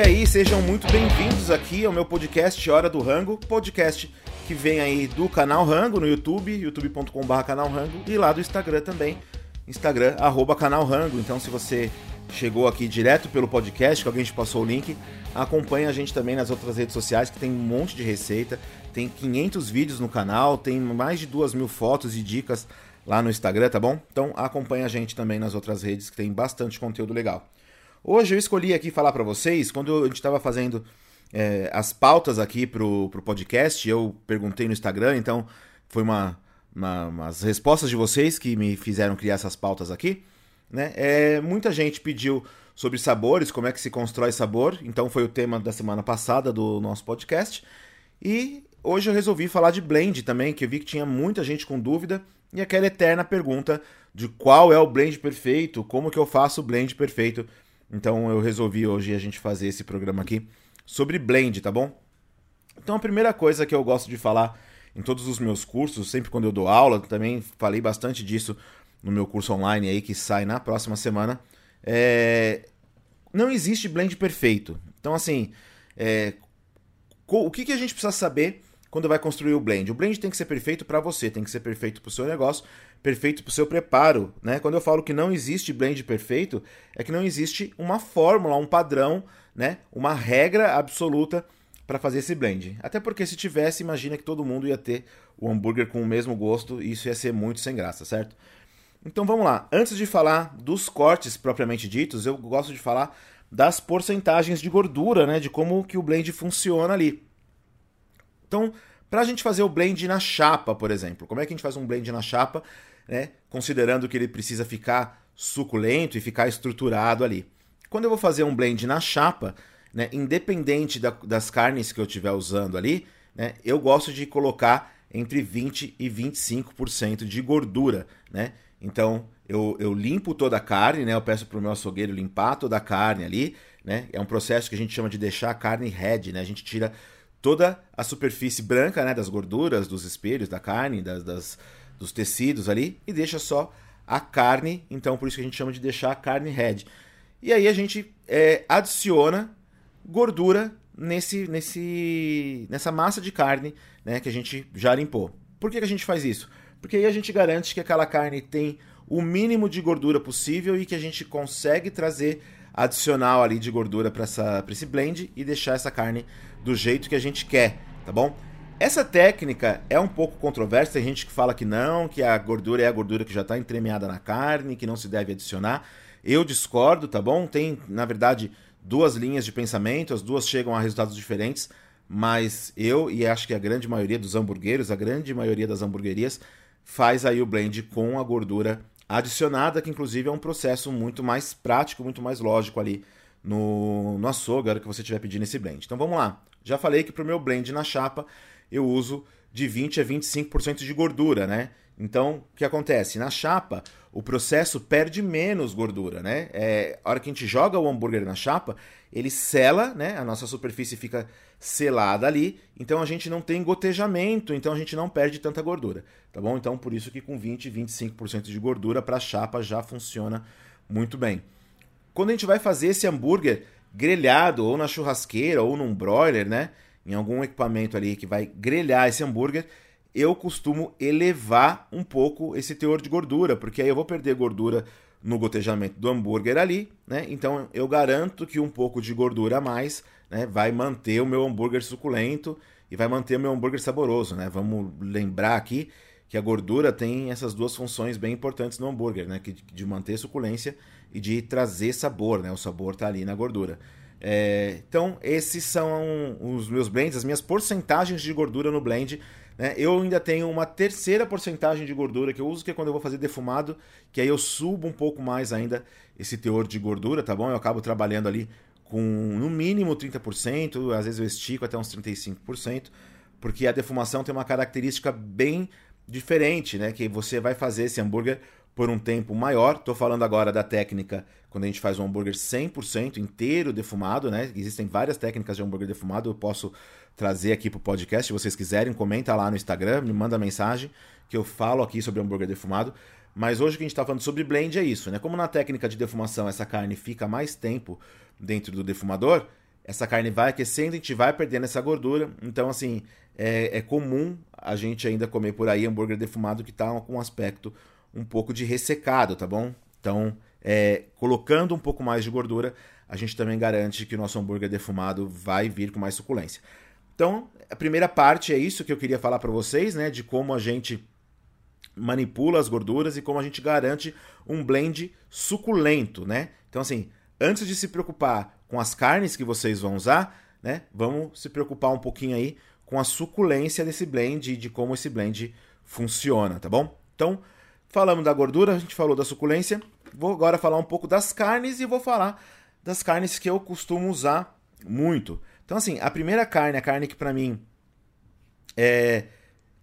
E aí, sejam muito bem-vindos aqui ao meu podcast Hora do Rango, podcast que vem aí do canal Rango no YouTube, youtube.com.br canal Rango, e lá do Instagram também, Instagram, arroba canal Rango. Então, se você chegou aqui direto pelo podcast, que alguém te passou o link, acompanha a gente também nas outras redes sociais, que tem um monte de receita, tem 500 vídeos no canal, tem mais de 2 mil fotos e dicas lá no Instagram, tá bom? Então acompanha a gente também nas outras redes, que tem bastante conteúdo legal. Hoje eu escolhi aqui falar para vocês, quando a gente estava fazendo é, as pautas aqui pro, pro podcast, eu perguntei no Instagram, então foi uma, uma, umas respostas de vocês que me fizeram criar essas pautas aqui. Né? É, muita gente pediu sobre sabores, como é que se constrói sabor, então foi o tema da semana passada do nosso podcast. E hoje eu resolvi falar de blend também, que eu vi que tinha muita gente com dúvida, e aquela eterna pergunta de qual é o blend perfeito, como que eu faço o blend perfeito. Então eu resolvi hoje a gente fazer esse programa aqui sobre blend, tá bom? Então a primeira coisa que eu gosto de falar em todos os meus cursos, sempre quando eu dou aula, também falei bastante disso no meu curso online aí que sai na próxima semana. É... Não existe blend perfeito. Então, assim, é... o que, que a gente precisa saber quando vai construir o blend? O blend tem que ser perfeito para você, tem que ser perfeito para o seu negócio, perfeito para o seu preparo. Né? Quando eu falo que não existe blend perfeito, é que não existe uma fórmula, um padrão, né? uma regra absoluta para fazer esse blend. Até porque se tivesse, imagina que todo mundo ia ter o hambúrguer com o mesmo gosto e isso ia ser muito sem graça, certo? Então vamos lá. Antes de falar dos cortes propriamente ditos, eu gosto de falar das porcentagens de gordura, né? De como que o blend funciona ali. Então, para a gente fazer o blend na chapa, por exemplo, como é que a gente faz um blend na chapa, né? Considerando que ele precisa ficar suculento e ficar estruturado ali. Quando eu vou fazer um blend na chapa, né? Independente da, das carnes que eu estiver usando ali, né? Eu gosto de colocar entre 20 e 25% de gordura, né? Então, eu, eu limpo toda a carne, né? Eu peço para o meu açougueiro limpar toda a carne ali, né? É um processo que a gente chama de deixar a carne red, né? A gente tira toda a superfície branca, né? Das gorduras, dos espelhos da carne, das, das dos tecidos ali e deixa só a carne. Então, por isso que a gente chama de deixar a carne red. E aí a gente é, adiciona gordura nesse, nesse, nessa massa de carne, né? Que a gente já limpou. Por que, que a gente faz isso? Porque aí a gente garante que aquela carne tem o mínimo de gordura possível e que a gente consegue trazer adicional ali de gordura para esse blend e deixar essa carne do jeito que a gente quer, tá bom? Essa técnica é um pouco controversa, tem gente que fala que não, que a gordura é a gordura que já está entremeada na carne, que não se deve adicionar. Eu discordo, tá bom? Tem, na verdade, duas linhas de pensamento, as duas chegam a resultados diferentes, mas eu e acho que a grande maioria dos hamburgueiros, a grande maioria das hamburguerias, faz aí o blend com a gordura adicionada, que inclusive é um processo muito mais prático, muito mais lógico ali no, no açougue, que você estiver pedindo esse blend. Então vamos lá. Já falei que para o meu blend na chapa eu uso de 20 a 25% de gordura, né? Então, o que acontece? Na chapa, o processo perde menos gordura, né? É, a hora que a gente joga o hambúrguer na chapa, ele sela, né? A nossa superfície fica selada ali, então a gente não tem gotejamento, então a gente não perde tanta gordura, tá bom? Então, por isso que com 20, 25% de gordura para a chapa já funciona muito bem. Quando a gente vai fazer esse hambúrguer grelhado ou na churrasqueira ou num broiler, né? Em algum equipamento ali que vai grelhar esse hambúrguer, eu costumo elevar um pouco esse teor de gordura, porque aí eu vou perder gordura no gotejamento do hambúrguer ali, né? Então eu garanto que um pouco de gordura a mais né, vai manter o meu hambúrguer suculento e vai manter o meu hambúrguer saboroso, né? Vamos lembrar aqui que a gordura tem essas duas funções bem importantes no hambúrguer, né? Que, de manter suculência e de trazer sabor, né? O sabor está ali na gordura. É, então, esses são os meus blends, as minhas porcentagens de gordura no blend. Né? Eu ainda tenho uma terceira porcentagem de gordura que eu uso, que é quando eu vou fazer defumado, que aí eu subo um pouco mais ainda esse teor de gordura, tá bom? Eu acabo trabalhando ali com no mínimo 30%, às vezes eu estico até uns 35%, porque a defumação tem uma característica bem diferente, né? Que você vai fazer esse hambúrguer por um tempo maior. Estou falando agora da técnica quando a gente faz um hambúrguer 100% inteiro defumado, né? Existem várias técnicas de hambúrguer defumado, eu posso trazer aqui para o podcast. Se vocês quiserem, comenta lá no Instagram, me manda mensagem que eu falo aqui sobre hambúrguer defumado. Mas hoje que a gente está falando sobre blend é isso, né? Como na técnica de defumação essa carne fica mais tempo dentro do defumador, essa carne vai aquecendo, a gente vai perdendo essa gordura. Então, assim, é, é comum a gente ainda comer por aí hambúrguer defumado que tá com um aspecto um pouco de ressecado, tá bom? Então, é, colocando um pouco mais de gordura, a gente também garante que o nosso hambúrguer defumado vai vir com mais suculência. Então, a primeira parte é isso que eu queria falar para vocês, né, de como a gente manipula as gorduras e como a gente garante um blend suculento, né? Então, assim, antes de se preocupar com as carnes que vocês vão usar, né, vamos se preocupar um pouquinho aí com a suculência desse blend e de como esse blend funciona, tá bom? Então, falamos da gordura, a gente falou da suculência, vou agora falar um pouco das carnes e vou falar das carnes que eu costumo usar muito. Então, assim, a primeira carne, a carne que para mim é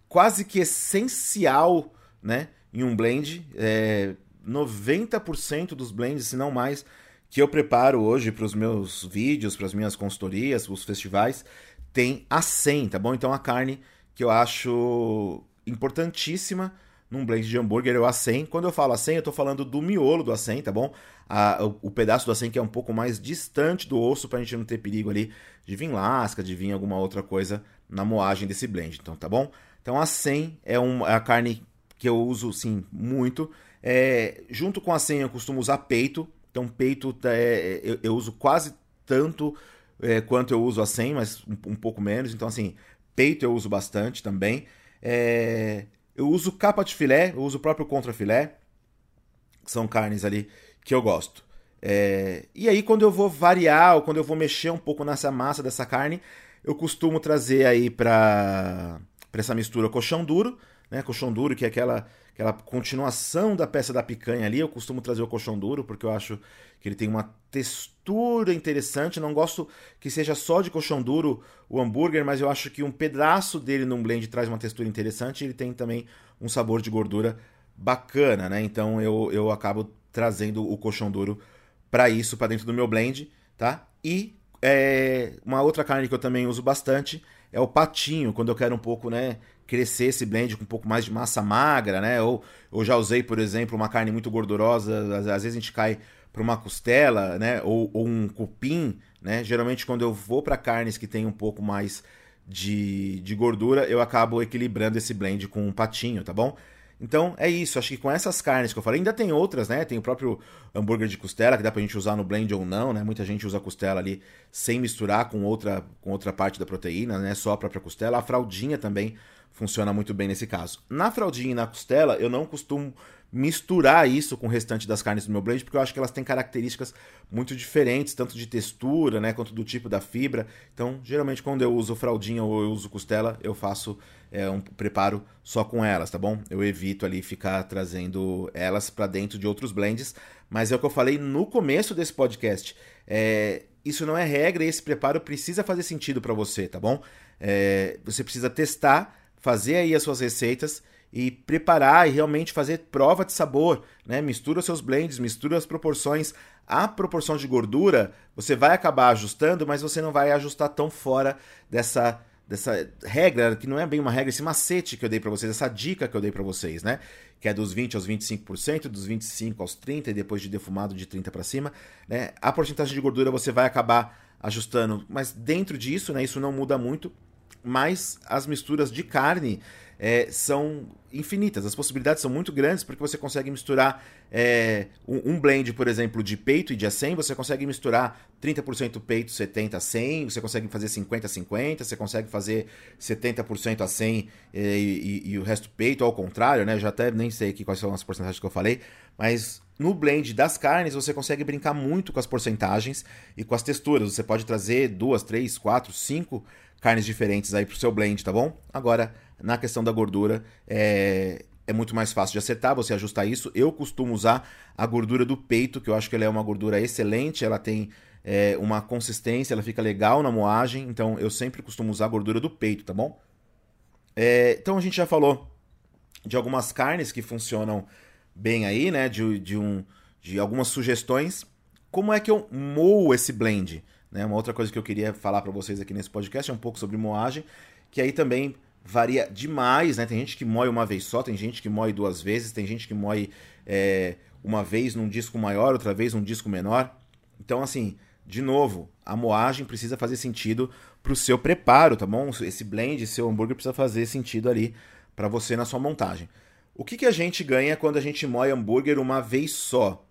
quase que essencial, né, em um blend, é 90% dos blends, se não mais, que eu preparo hoje para os meus vídeos, para as minhas consultorias, para os festivais, tem a 100, tá bom? Então a carne que eu acho importantíssima num blend de hambúrguer é o A100. Quando eu falo A100, eu estou falando do miolo do A100, tá bom? A, o, o, pedaço do A100 que é um pouco mais distante do osso para a gente não ter perigo ali de vir lasca, de vir alguma outra coisa na moagem desse blend, então tá bom? Então a 100 é, é a carne que eu uso, sim, muito. É, junto com a 100 eu costumo usar peito. Então peito é, eu, eu, uso quase tanto é, quanto eu uso a 100, mas um, um, pouco menos. Então assim, peito eu uso bastante também. É, eu uso capa de filé, eu uso o próprio contra filé. São carnes ali que eu gosto. É, e aí, quando eu vou variar, ou quando eu vou mexer um pouco nessa massa dessa carne, eu costumo trazer aí para essa mistura colchão duro, né? Colchão duro, que é aquela, aquela continuação da peça da picanha ali. Eu costumo trazer o colchão duro, porque eu acho que ele tem uma textura interessante. Não gosto que seja só de colchão duro o hambúrguer, mas eu acho que um pedaço dele num blend traz uma textura interessante. Ele tem também um sabor de gordura bacana, né? Então eu, eu acabo trazendo o colchão duro para isso, para dentro do meu blend, tá? E é, uma outra carne que eu também uso bastante é o patinho, quando eu quero um pouco, né, crescer esse blend com um pouco mais de massa magra, né? Ou eu já usei, por exemplo, uma carne muito gordurosa, às, às vezes a gente cai para uma costela, né, ou, ou, um cupim, né? Geralmente quando eu vou para carnes que tem um pouco mais de, de gordura, eu acabo equilibrando esse blend com um patinho, tá bom? Então é isso, acho que com essas carnes que eu falei, ainda tem outras, né? Tem o próprio hambúrguer de costela, que dá pra gente usar no blend ou não, né? Muita gente usa costela ali sem misturar com outra, com outra parte da proteína, né? Só a própria costela. A fraldinha também funciona muito bem nesse caso. Na fraldinha e na costela, eu não costumo misturar isso com o restante das carnes do meu blend, porque eu acho que elas têm características muito diferentes, tanto de textura, né, quanto do tipo da fibra. Então, geralmente quando eu uso fraldinha ou eu uso costela, eu faço é, um preparo só com elas, tá bom? Eu evito ali ficar trazendo elas para dentro de outros blends, mas é o que eu falei no começo desse podcast. É, isso não é regra e esse preparo precisa fazer sentido para você, tá bom? É, você precisa testar, fazer aí as suas receitas e preparar e realmente fazer prova de sabor, né? Mistura os seus blends, mistura as proporções. A proporção de gordura você vai acabar ajustando, mas você não vai ajustar tão fora dessa dessa regra, que não é bem uma regra, esse macete que eu dei para vocês, essa dica que eu dei para vocês, né? Que é dos 20 aos 25%, dos 25 aos 30 e depois de defumado de 30 para cima, né? A porcentagem de gordura você vai acabar ajustando, mas dentro disso, né, isso não muda muito, mas as misturas de carne é, são infinitas. As possibilidades são muito grandes porque você consegue misturar é, um, um, blend, por exemplo, de peito e de acém, você consegue misturar 30% peito, 70% a 100, você consegue fazer 50% a 50%, você consegue fazer 70% a 100 e, e, e, o resto peito, ao contrário, né? Já até nem sei aqui quais são as porcentagens que eu falei, mas no blend das carnes você consegue brincar muito com as porcentagens e com as texturas. Você pode trazer duas, três, quatro, cinco carnes diferentes aí pro seu blend, tá bom? Agora, na questão da gordura, é, é muito mais fácil de acertar, você ajustar isso. Eu costumo usar a gordura do peito, que eu acho que ela é uma gordura excelente, ela tem é, uma consistência, ela fica legal na moagem, então eu sempre costumo usar a gordura do peito, tá bom? É, então a gente já falou de algumas carnes que funcionam bem aí, né? De, de, um, de algumas sugestões. Como é que eu moo esse blend? Né? Uma outra coisa que eu queria falar para vocês aqui nesse podcast é um pouco sobre moagem, que aí também varia demais, né? Tem gente que moe uma vez só, tem gente que moe duas vezes, tem gente que moe é, uma vez num disco maior, outra vez num disco menor. Então, assim, de novo, a moagem precisa fazer sentido para o seu preparo, tá bom? Esse blend, seu hambúrguer precisa fazer sentido ali para você na sua montagem. O que, que a gente ganha quando a gente moe hambúrguer uma vez só?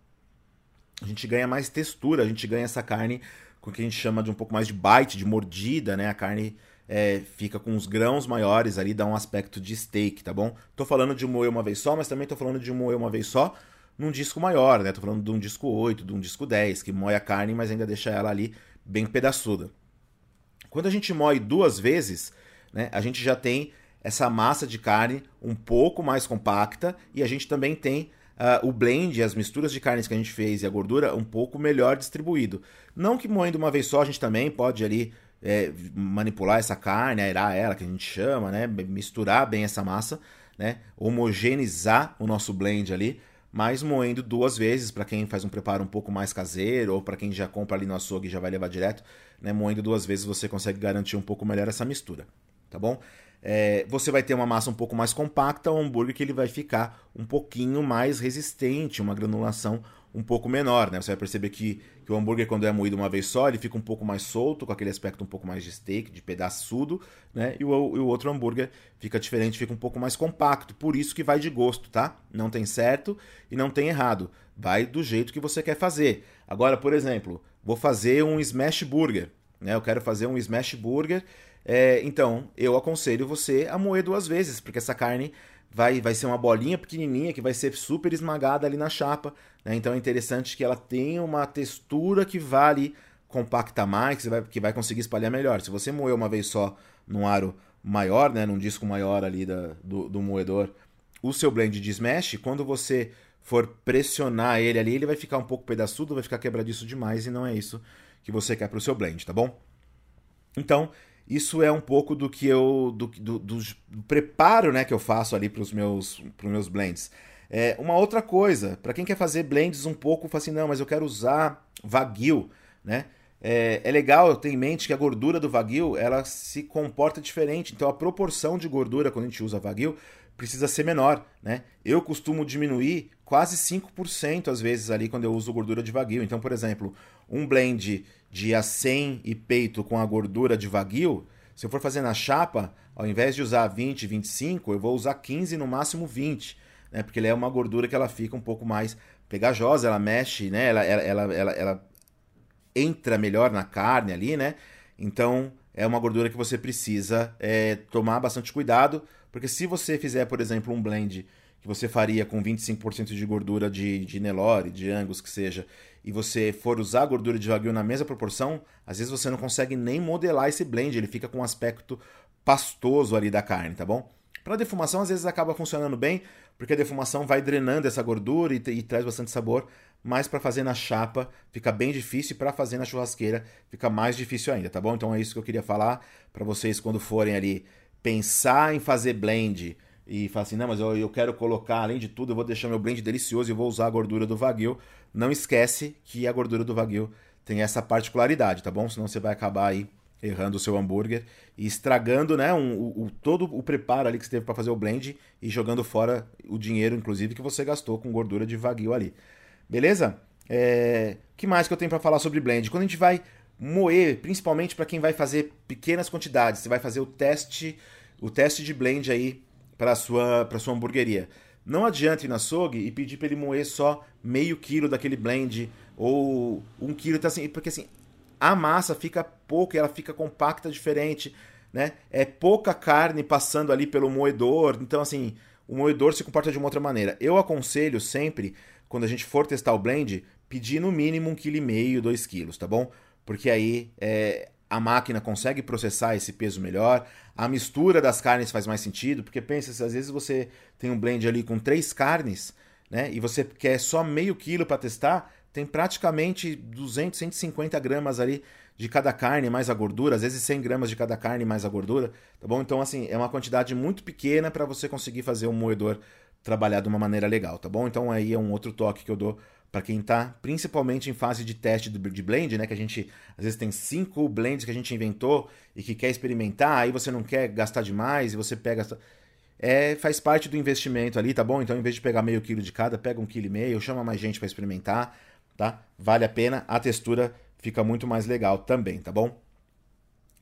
A gente ganha mais textura, a gente ganha essa carne com o que a gente chama de um pouco mais de bite, de mordida, né? A carne é, fica com os grãos maiores ali, dá um aspecto de steak, tá bom? Tô falando de moer uma vez só, mas também tô falando de moer uma vez só num disco maior, né? Tô falando de um disco 8, de um disco 10, que moe a carne, mas ainda deixa ela ali bem pedaçuda. Quando a gente moe duas vezes, né, a gente já tem essa massa de carne um pouco mais compacta e a gente também tem uh, o blend, as misturas de carnes que a gente fez e a gordura um pouco melhor distribuído. Não que moendo uma vez só, a gente também pode ali é, manipular essa carne, aerar ela, que a gente chama, né, misturar bem essa massa, né, homogeneizar o nosso blend ali, mas moendo duas vezes para quem faz um preparo um pouco mais caseiro ou para quem já compra ali no açougue e já vai levar direto, né, moendo duas vezes você consegue garantir um pouco melhor essa mistura, tá bom? É, você vai ter uma massa um pouco mais compacta, o hambúrguer que ele vai ficar um pouquinho mais resistente, uma granulação um pouco menor, né? Você vai perceber que, que o hambúrguer, quando é moído uma vez só, ele fica um pouco mais solto, com aquele aspecto um pouco mais de steak, de pedaçudo, né? E o, o outro hambúrguer fica diferente, fica um pouco mais compacto. Por isso que vai de gosto, tá? Não tem certo e não tem errado. Vai do jeito que você quer fazer. Agora, por exemplo, vou fazer um smash burger, né? Eu quero fazer um smash burger. É, então, eu aconselho você a moer duas vezes, porque essa carne vai, vai ser uma bolinha pequenininha que vai ser super esmagada ali na chapa. Né? Então é interessante que ela tenha uma textura que vale compactar mais, que vai, que vai conseguir espalhar melhor. Se você moer uma vez só num aro maior, né, num disco maior ali da, do, do moedor, o seu blend de smash, quando você for pressionar ele ali, ele vai ficar um pouco pedaçudo, vai ficar quebradiço demais e não é isso que você quer para o seu blend, tá bom? Então, isso é um pouco do que eu. do, do, do, preparo né, que eu faço ali para os meus, meus blends. É, uma outra coisa, para quem quer fazer blends um pouco, fala assim, não, mas eu quero usar Wagyu, né? É, é, legal ter em mente que a gordura do Wagyu, ela se comporta diferente. Então a proporção de gordura quando a gente usa Wagyu precisa ser menor, né? Eu costumo diminuir quase 5% às vezes ali quando eu uso gordura de Wagyu. Então, por exemplo, um blend de acém e peito com a gordura de Wagyu, se eu for fazer na chapa, ao invés de usar 20, 25, eu vou usar 15, no máximo 20, né? Porque ele é uma gordura que ela fica um pouco mais pegajosa, ela mexe, né? Ela, ela, ela, ela, ela entra melhor na carne ali, né? Então é uma gordura que você precisa é, tomar bastante cuidado, porque se você fizer, por exemplo, um blend que você faria com 25% de gordura de, de Nelore, de Angus, que seja, e você for usar a gordura de Wagyu na mesma proporção, às vezes você não consegue nem modelar esse blend, ele fica com um aspecto pastoso ali da carne, tá bom? Para defumação, às vezes acaba funcionando bem, porque a defumação vai drenando essa gordura e, e traz bastante sabor, mas para fazer na chapa fica bem difícil e para fazer na churrasqueira fica mais difícil ainda, tá bom? Então é isso que eu queria falar para vocês quando forem ali pensar em fazer blend e falar assim, não, mas eu, eu quero colocar, além de tudo, eu vou deixar meu blend delicioso e vou usar a gordura do Wagyu. Não esquece que a gordura do Wagyu tem essa particularidade, tá bom? Senão você vai acabar aí errando o seu hambúrguer e estragando né, um, o, todo o preparo ali que você teve para fazer o blend e jogando fora o dinheiro, inclusive, que você gastou com gordura de Wagyu ali. Beleza? É... que mais que eu tenho para falar sobre blend? Quando a gente vai moer, principalmente para quem vai fazer pequenas quantidades, você vai fazer o teste, o teste de blend aí para sua para sua hamburgueria. Não adianta ir na açougue e pedir para ele moer só meio quilo daquele blend ou um quilo, tá assim, porque assim a massa fica pouco, ela fica compacta diferente, né? É pouca carne passando ali pelo moedor, então assim o moedor se comporta de uma outra maneira. Eu aconselho sempre, quando a gente for testar o blend, pedir no mínimo um quilo e meio, dois quilos, tá bom? Porque aí é, a máquina consegue processar esse peso melhor, a mistura das carnes faz mais sentido, porque pensa, se às vezes você tem um blend ali com três carnes, né, e você quer só meio quilo para testar, tem praticamente 200, 150 gramas ali de cada carne mais a gordura, às vezes 100 gramas de cada carne mais a gordura, tá bom? Então, assim, é uma quantidade muito pequena para você conseguir fazer um moedor trabalhar de uma maneira legal, tá bom? Então, aí é um outro toque que eu dou para quem está principalmente em fase de teste de blend, né? Que a gente às vezes tem cinco blends que a gente inventou e que quer experimentar, aí você não quer gastar demais e você pega. É, faz parte do investimento ali, tá bom? Então, em vez de pegar meio quilo de cada, pega um quilo e meio, chama mais gente para experimentar, tá? Vale a pena, a textura fica muito mais legal também, tá bom?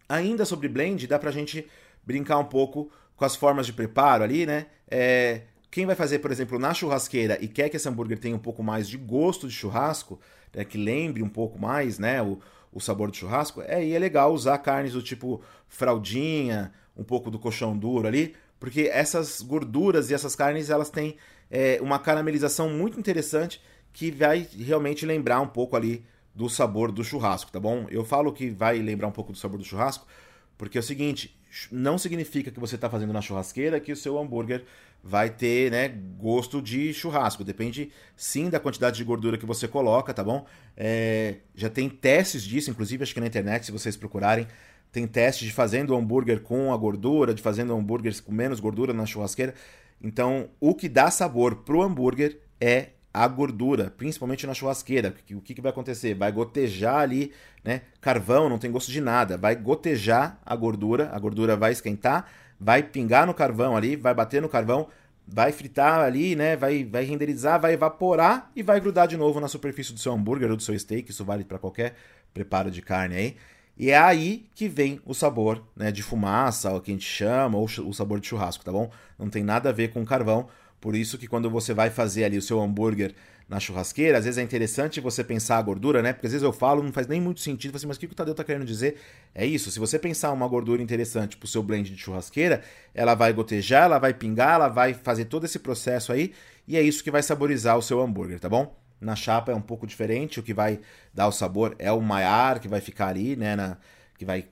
Ainda sobre blend, dá pra gente brincar um pouco com as formas de preparo ali, né? É, quem vai fazer, por exemplo, na churrasqueira e quer que esse hambúrguer tenha um pouco mais de gosto de churrasco, né, que lembre um pouco mais né, o, o sabor do churrasco, é, aí é legal usar carnes do tipo fraldinha, um pouco do colchão duro ali, porque essas gorduras e essas carnes elas têm é, uma caramelização muito interessante que vai realmente lembrar um pouco ali do sabor do churrasco, tá bom? Eu falo que vai lembrar um pouco do sabor do churrasco, porque é o seguinte, não significa que você está fazendo na churrasqueira que o seu hambúrguer vai ter né, gosto de churrasco. Depende sim da quantidade de gordura que você coloca, tá bom? É, já tem testes disso, inclusive acho que na internet, se vocês procurarem, tem testes de fazendo hambúrguer com a gordura, de fazendo hambúrgueres com menos gordura na churrasqueira. Então, o que dá sabor pro hambúrguer é a gordura, principalmente na churrasqueira. O que, que vai acontecer? Vai gotejar ali, né? Carvão não tem gosto de nada, vai gotejar a gordura, a gordura vai esquentar, vai pingar no carvão ali, vai bater no carvão, vai fritar ali, né? Vai, vai renderizar, vai evaporar e vai grudar de novo na superfície do seu hambúrguer ou do seu steak. Isso vale para qualquer preparo de carne aí. E é aí que vem o sabor né, de fumaça, o que a gente chama, ou o sabor de churrasco, tá bom? Não tem nada a ver com carvão. Por isso que quando você vai fazer ali o seu hambúrguer na churrasqueira, às vezes é interessante você pensar a gordura, né? Porque às vezes eu falo, não faz nem muito sentido, assim, mas o que o Tadeu tá querendo dizer? É isso, se você pensar uma gordura interessante pro seu blend de churrasqueira, ela vai gotejar, ela vai pingar, ela vai fazer todo esse processo aí, e é isso que vai saborizar o seu hambúrguer, tá bom? Na chapa é um pouco diferente, o que vai dar o sabor é o maiar que vai ficar ali, né? Na, que vai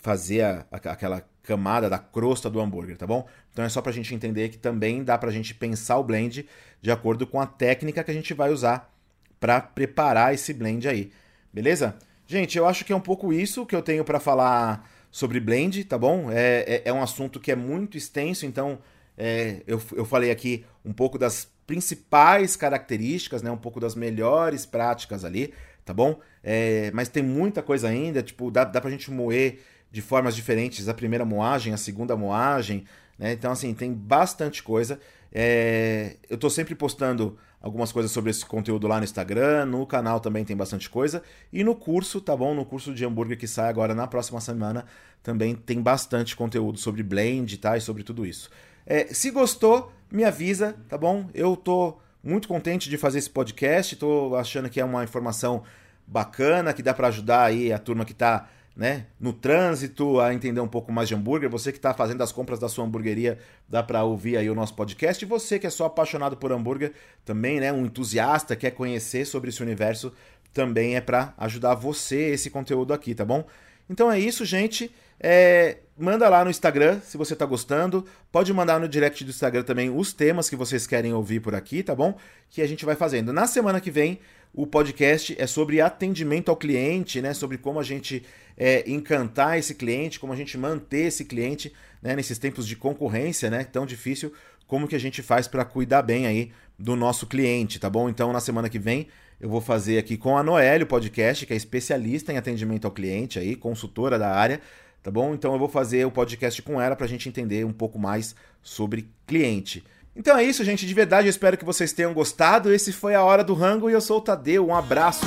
fazer a, a, aquela camada da crosta do hambúrguer, tá bom? Então é só pra gente entender que também dá pra gente pensar o blend de acordo com a técnica que a gente vai usar para preparar esse blend aí. Beleza? Gente, eu acho que é um pouco isso que eu tenho para falar sobre blend, tá bom? É, é, é, um assunto que é muito extenso, então é, eu, eu falei aqui um pouco das principais características, né? Um pouco das melhores práticas ali, tá bom? É, mas tem muita coisa ainda, tipo, dá, dá pra gente moer de formas diferentes a primeira moagem, a segunda moagem, né? Então, assim, tem bastante coisa. É... Eu estou sempre postando algumas coisas sobre esse conteúdo lá no Instagram, no canal também tem bastante coisa. E no curso, tá bom? No curso de hambúrguer que sai agora na próxima semana, também tem bastante conteúdo sobre blend, tá? E sobre tudo isso. É, se gostou, me avisa, tá bom? Eu tô muito contente de fazer esse podcast, tô achando que é uma informação bacana, que dá para ajudar aí a turma que está né, no trânsito, a entender um pouco mais de hambúrguer. Você que está fazendo as compras da sua hamburgueria, dá para ouvir aí o nosso podcast. E você que é só apaixonado por hambúrguer, também, né, um entusiasta, quer conhecer sobre esse universo, também é para ajudar você esse conteúdo aqui, tá bom? Então é isso, gente. É, manda lá no Instagram se você tá gostando. Pode mandar no direct do Instagram também os temas que vocês querem ouvir por aqui, tá bom? Que a gente vai fazendo. Na semana que vem, o podcast é sobre atendimento ao cliente, né? Sobre como a gente é, encantar esse cliente, como a gente manter esse cliente né? nesses tempos de concorrência, né? Tão difícil. Como que a gente faz para cuidar bem aí do nosso cliente, tá bom? Então, na semana que vem, eu vou fazer aqui com a Noelle o podcast, que é especialista em atendimento ao cliente aí, consultora da área tá bom? Então eu vou fazer o podcast com ela para a gente entender um pouco mais sobre cliente. Então é isso, gente. De verdade, eu espero que vocês tenham gostado. Esse foi a Hora do Rango e eu sou o Tadeu. Um abraço.